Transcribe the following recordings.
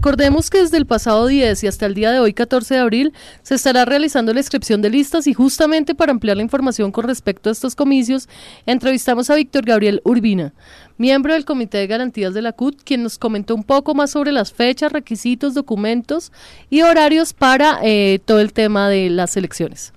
Recordemos que desde el pasado 10 y hasta el día de hoy, 14 de abril, se estará realizando la inscripción de listas y justamente para ampliar la información con respecto a estos comicios, entrevistamos a Víctor Gabriel Urbina, miembro del Comité de Garantías de la CUT, quien nos comentó un poco más sobre las fechas, requisitos, documentos y horarios para eh, todo el tema de las elecciones.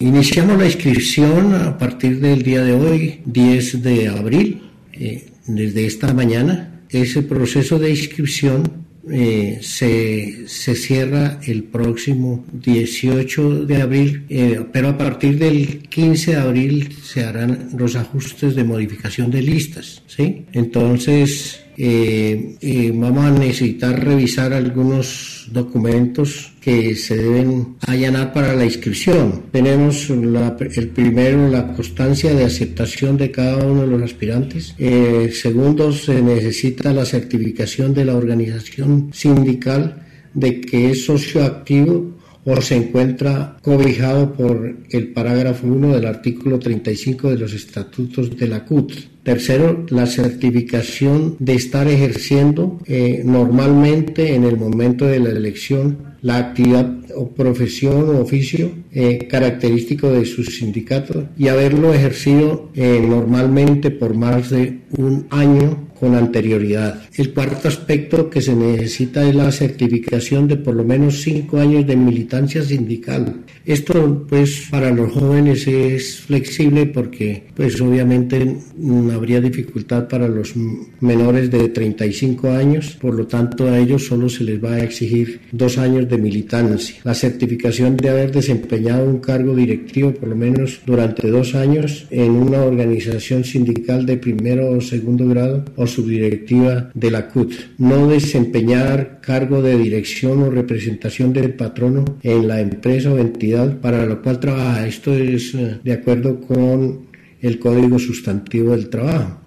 Iniciamos la inscripción a partir del día de hoy, 10 de abril, eh, desde esta mañana. Ese proceso de inscripción eh, se, se, cierra el próximo 18 de abril, eh, pero a partir del 15 de abril se harán los ajustes de modificación de listas. ¿sí? Entonces, eh, eh, vamos a necesitar revisar algunos documentos que se deben allanar para la inscripción. Tenemos el primero, la constancia de aceptación de cada uno de los aspirantes. Eh, segundo, se necesita la certificación de la organización sindical de que es socio activo o se encuentra cobijado por el parágrafo 1 del artículo 35 de los estatutos de la CUT. Tercero, la certificación de estar ejerciendo eh, normalmente en el momento de la elección la actividad o profesión o oficio eh, característico de sus sindicatos y haberlo ejercido eh, normalmente por más de un año con anterioridad. El cuarto aspecto que se necesita es la certificación de por lo menos cinco años de militancia sindical. Esto pues para los jóvenes es flexible porque pues obviamente no habría dificultad para los menores de 35 años, por lo tanto a ellos solo se les va a exigir dos años de militancia. La certificación de haber desempeñado un cargo directivo por lo menos durante dos años en una organización sindical de primero o segundo grado o subdirectiva de la CUT. No desempeñar cargo de dirección o representación del patrono en la empresa o entidad para la cual trabaja. Esto es eh, de acuerdo con el Código Sustantivo del Trabajo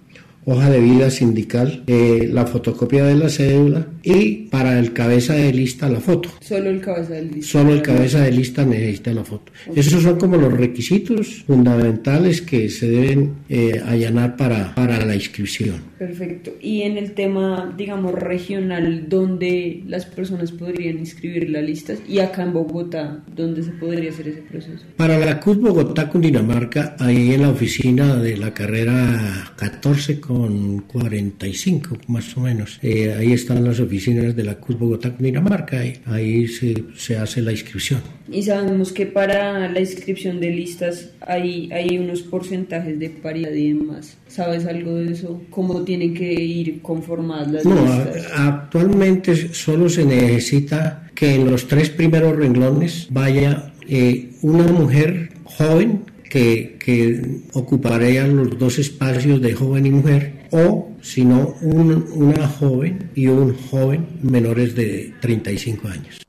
hoja de vida sindical, eh, la fotocopia de la cédula y para el cabeza de lista la foto. Solo el cabeza de lista. Solo el cabeza de lista necesita la foto. Esos son como los requisitos fundamentales que se deben eh, allanar para, para la inscripción. Perfecto. Y en el tema, digamos, regional, ¿dónde las personas podrían inscribir la lista? Y acá en Bogotá, ¿dónde se podría hacer ese proceso? Para la CUT Bogotá, Cundinamarca, ahí en la oficina de la carrera 14 con con 45 más o menos. Eh, ahí están las oficinas de la CUS Bogotá, Dinamarca, ahí, ahí se, se, hace la inscripción. Y sabemos que para la inscripción de listas hay, hay unos porcentajes de paridad y demás. ¿Sabes algo de eso? ¿Cómo tienen que ir conformadas las no, listas? actualmente solo se necesita que en los tres primeros renglones vaya eh, una mujer joven que, que ocuparían los dos espacios de joven y mujer, o si no, una joven y un joven menores de 35 años.